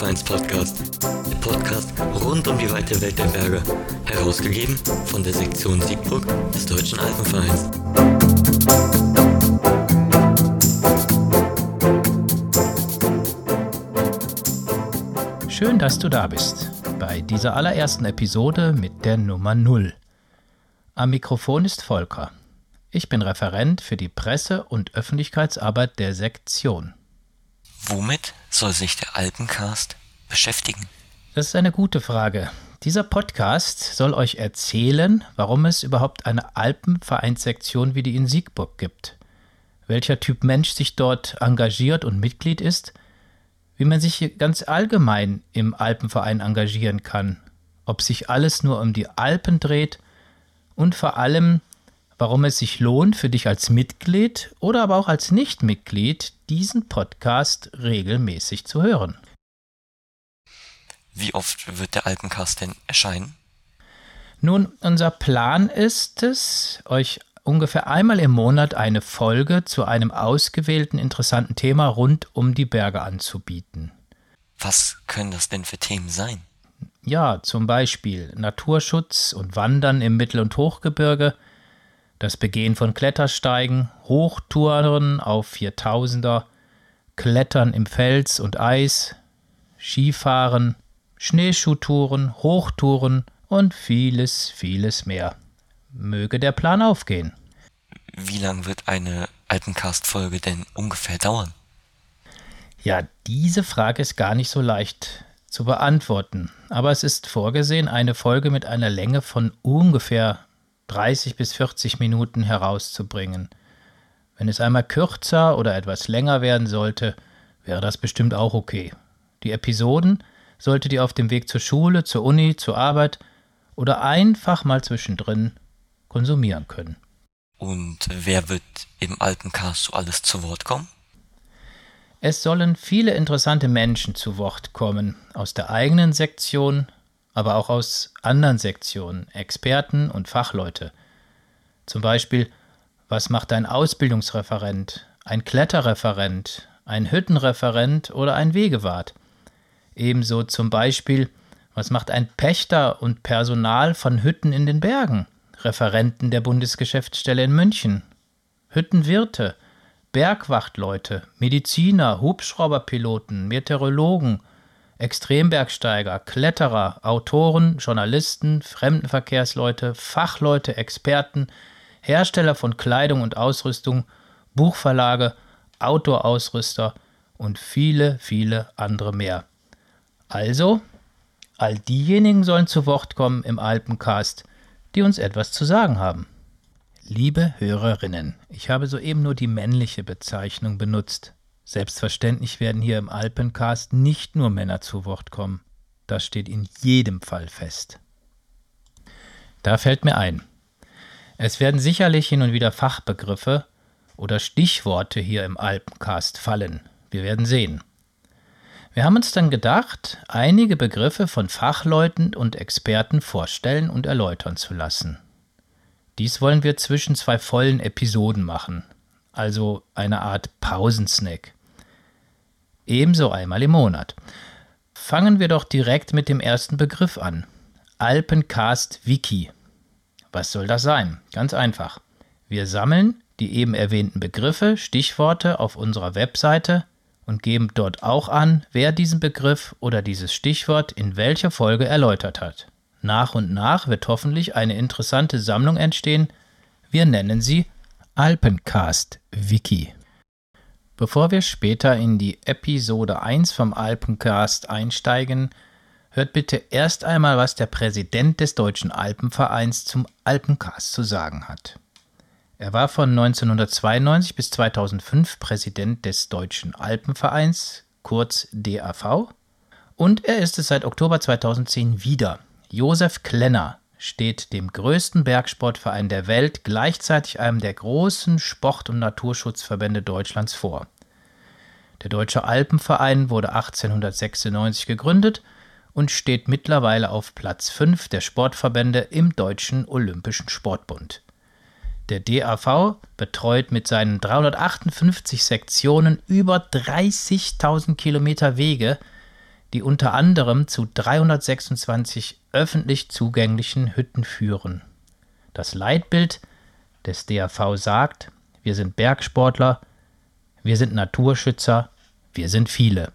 Alpenvereins Podcast. Der Podcast rund um die weite Welt der Berge. Herausgegeben von der Sektion Siegburg des Deutschen Alpenvereins. Schön, dass du da bist bei dieser allerersten Episode mit der Nummer 0. Am Mikrofon ist Volker. Ich bin Referent für die Presse- und Öffentlichkeitsarbeit der Sektion. Womit soll sich der Alpencast beschäftigen? Das ist eine gute Frage. Dieser Podcast soll euch erzählen, warum es überhaupt eine Alpenvereinssektion wie die in Siegburg gibt, welcher Typ Mensch sich dort engagiert und Mitglied ist, wie man sich ganz allgemein im Alpenverein engagieren kann, ob sich alles nur um die Alpen dreht und vor allem, warum es sich lohnt, für dich als Mitglied oder aber auch als Nichtmitglied diesen Podcast regelmäßig zu hören. Wie oft wird der Alpencast denn erscheinen? Nun, unser Plan ist es, euch ungefähr einmal im Monat eine Folge zu einem ausgewählten interessanten Thema rund um die Berge anzubieten. Was können das denn für Themen sein? Ja, zum Beispiel Naturschutz und Wandern im Mittel- und Hochgebirge, das Begehen von Klettersteigen, Hochtouren auf Viertausender, Klettern im Fels und Eis, Skifahren, Schneeschuhtouren, Hochtouren und vieles, vieles mehr. Möge der Plan aufgehen. Wie lang wird eine Alpencast-Folge denn ungefähr dauern? Ja, diese Frage ist gar nicht so leicht zu beantworten, aber es ist vorgesehen, eine Folge mit einer Länge von ungefähr 30 bis 40 Minuten herauszubringen. Wenn es einmal kürzer oder etwas länger werden sollte, wäre das bestimmt auch okay. Die Episoden solltet ihr auf dem Weg zur Schule, zur Uni, zur Arbeit oder einfach mal zwischendrin konsumieren können. Und wer wird im Alpencast so alles zu Wort kommen? Es sollen viele interessante Menschen zu Wort kommen, aus der eigenen Sektion, aber auch aus anderen Sektionen, Experten und Fachleute. Zum Beispiel, was macht ein Ausbildungsreferent, ein Kletterreferent, ein Hüttenreferent oder ein Wegewart? Ebenso zum Beispiel, was macht ein Pächter und Personal von Hütten in den Bergen, Referenten der Bundesgeschäftsstelle in München, Hüttenwirte, Bergwachtleute, Mediziner, Hubschrauberpiloten, Meteorologen, Extrembergsteiger, Kletterer, Autoren, Journalisten, Fremdenverkehrsleute, Fachleute, Experten, Hersteller von Kleidung und Ausrüstung, Buchverlage, Outdoor-Ausrüster und viele, viele andere mehr. Also, all diejenigen sollen zu Wort kommen im Alpencast, die uns etwas zu sagen haben. Liebe Hörerinnen, ich habe soeben nur die männliche Bezeichnung benutzt. Selbstverständlich werden hier im Alpencast nicht nur Männer zu Wort kommen. Das steht in jedem Fall fest. Da fällt mir ein. Es werden sicherlich hin und wieder Fachbegriffe oder Stichworte hier im Alpencast fallen. Wir werden sehen. Wir haben uns dann gedacht, einige Begriffe von Fachleuten und Experten vorstellen und erläutern zu lassen. Dies wollen wir zwischen zwei vollen Episoden machen, also eine Art Pausensnack. Ebenso einmal im Monat. Fangen wir doch direkt mit dem ersten Begriff an. Alpencast Wiki. Was soll das sein? Ganz einfach. Wir sammeln die eben erwähnten Begriffe, Stichworte auf unserer Webseite und geben dort auch an, wer diesen Begriff oder dieses Stichwort in welcher Folge erläutert hat. Nach und nach wird hoffentlich eine interessante Sammlung entstehen. Wir nennen sie Alpencast Wiki. Bevor wir später in die Episode 1 vom Alpencast einsteigen, hört bitte erst einmal, was der Präsident des Deutschen Alpenvereins zum Alpencast zu sagen hat. Er war von 1992 bis 2005 Präsident des Deutschen Alpenvereins, kurz DAV, und er ist es seit Oktober 2010 wieder. Josef Klenner steht dem größten Bergsportverein der Welt, gleichzeitig einem der großen Sport- und Naturschutzverbände Deutschlands vor. Der Deutsche Alpenverein wurde 1896 gegründet und steht mittlerweile auf Platz 5 der Sportverbände im Deutschen Olympischen Sportbund. Der DAV betreut mit seinen 358 Sektionen über 30.000 Kilometer Wege, die unter anderem zu 326 öffentlich zugänglichen Hütten führen. Das Leitbild des DAV sagt, wir sind Bergsportler, wir sind Naturschützer, wir sind viele.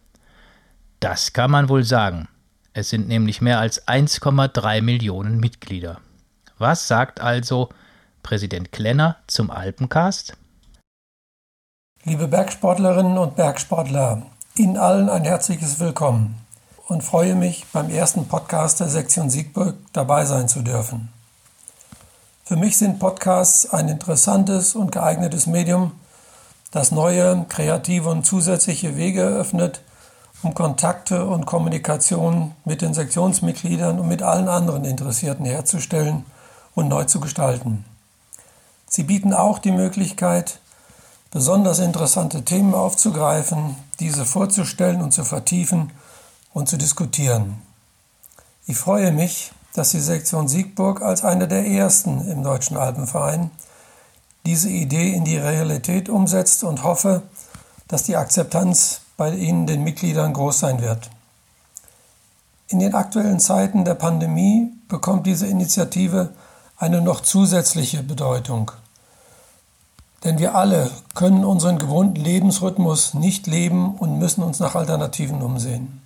Das kann man wohl sagen. Es sind nämlich mehr als 1,3 Millionen Mitglieder. Was sagt also Präsident Klenner zum Alpencast? Liebe Bergsportlerinnen und Bergsportler, Ihnen allen ein herzliches Willkommen und freue mich, beim ersten Podcast der Sektion Siegburg dabei sein zu dürfen. Für mich sind Podcasts ein interessantes und geeignetes Medium, das neue, kreative und zusätzliche Wege eröffnet, um Kontakte und Kommunikation mit den Sektionsmitgliedern und mit allen anderen Interessierten herzustellen und neu zu gestalten. Sie bieten auch die Möglichkeit, besonders interessante Themen aufzugreifen, diese vorzustellen und zu vertiefen und zu diskutieren. Ich freue mich, dass die Sektion Siegburg als eine der ersten im Deutschen Alpenverein diese Idee in die Realität umsetzt und hoffe, dass die Akzeptanz bei Ihnen, den Mitgliedern, groß sein wird. In den aktuellen Zeiten der Pandemie bekommt diese Initiative eine noch zusätzliche Bedeutung. Denn wir alle können unseren gewohnten Lebensrhythmus nicht leben und müssen uns nach Alternativen umsehen.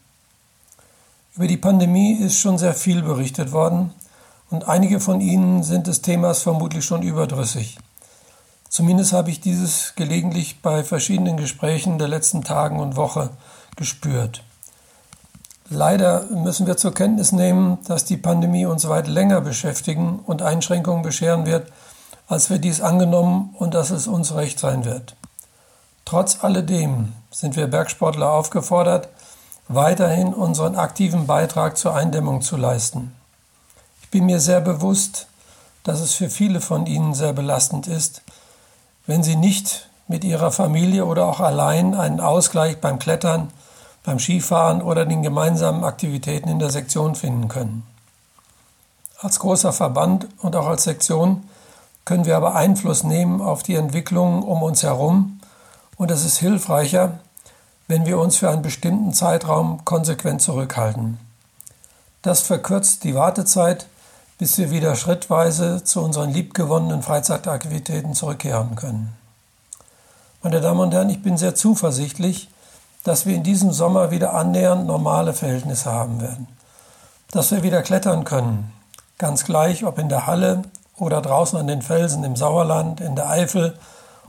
Über die Pandemie ist schon sehr viel berichtet worden und einige von Ihnen sind des Themas vermutlich schon überdrüssig. Zumindest habe ich dieses gelegentlich bei verschiedenen Gesprächen der letzten Tagen und Woche gespürt. Leider müssen wir zur Kenntnis nehmen, dass die Pandemie uns weit länger beschäftigen und Einschränkungen bescheren wird, als wir dies angenommen und dass es uns recht sein wird. Trotz alledem sind wir Bergsportler aufgefordert, weiterhin unseren aktiven Beitrag zur Eindämmung zu leisten. Ich bin mir sehr bewusst, dass es für viele von Ihnen sehr belastend ist, wenn Sie nicht mit Ihrer Familie oder auch allein einen Ausgleich beim Klettern, beim Skifahren oder den gemeinsamen Aktivitäten in der Sektion finden können. Als großer Verband und auch als Sektion können wir aber Einfluss nehmen auf die Entwicklungen um uns herum und es ist hilfreicher, wenn wir uns für einen bestimmten Zeitraum konsequent zurückhalten. Das verkürzt die Wartezeit, bis wir wieder schrittweise zu unseren liebgewonnenen Freizeitaktivitäten zurückkehren können. Meine Damen und Herren, ich bin sehr zuversichtlich, dass wir in diesem Sommer wieder annähernd normale Verhältnisse haben werden. Dass wir wieder klettern können, ganz gleich, ob in der Halle oder draußen an den Felsen im Sauerland, in der Eifel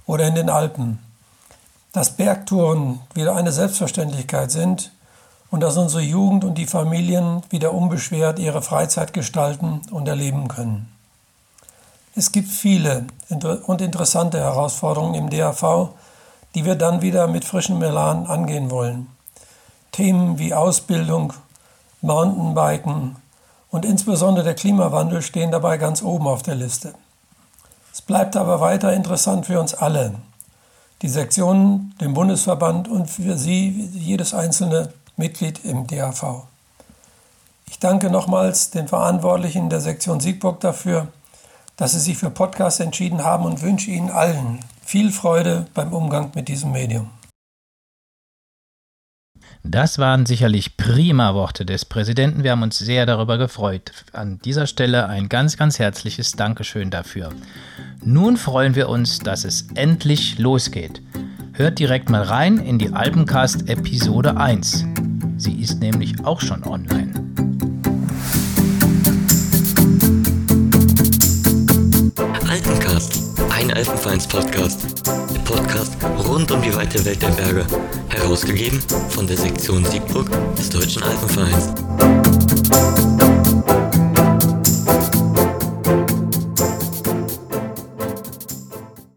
oder in den Alpen dass Bergtouren wieder eine Selbstverständlichkeit sind und dass unsere Jugend und die Familien wieder unbeschwert ihre Freizeit gestalten und erleben können. Es gibt viele und interessante Herausforderungen im DAV, die wir dann wieder mit frischem Elan angehen wollen. Themen wie Ausbildung, Mountainbiken und insbesondere der Klimawandel stehen dabei ganz oben auf der Liste. Es bleibt aber weiter interessant für uns alle, die Sektionen, den Bundesverband und für Sie jedes einzelne Mitglied im DAV. Ich danke nochmals den Verantwortlichen der Sektion Siegburg dafür, dass Sie sich für Podcasts entschieden haben und wünsche Ihnen allen viel Freude beim Umgang mit diesem Medium. Das waren sicherlich prima Worte des Präsidenten. Wir haben uns sehr darüber gefreut. An dieser Stelle ein ganz, ganz herzliches Dankeschön dafür. Nun freuen wir uns, dass es endlich losgeht. Hört direkt mal rein in die Alpencast Episode 1. Sie ist nämlich auch schon online. Alpencast, ein Alpenvereins-Podcast. Der Podcast rund um die weite Welt der Berge. Herausgegeben von der Sektion Siegburg des Deutschen Alpenvereins.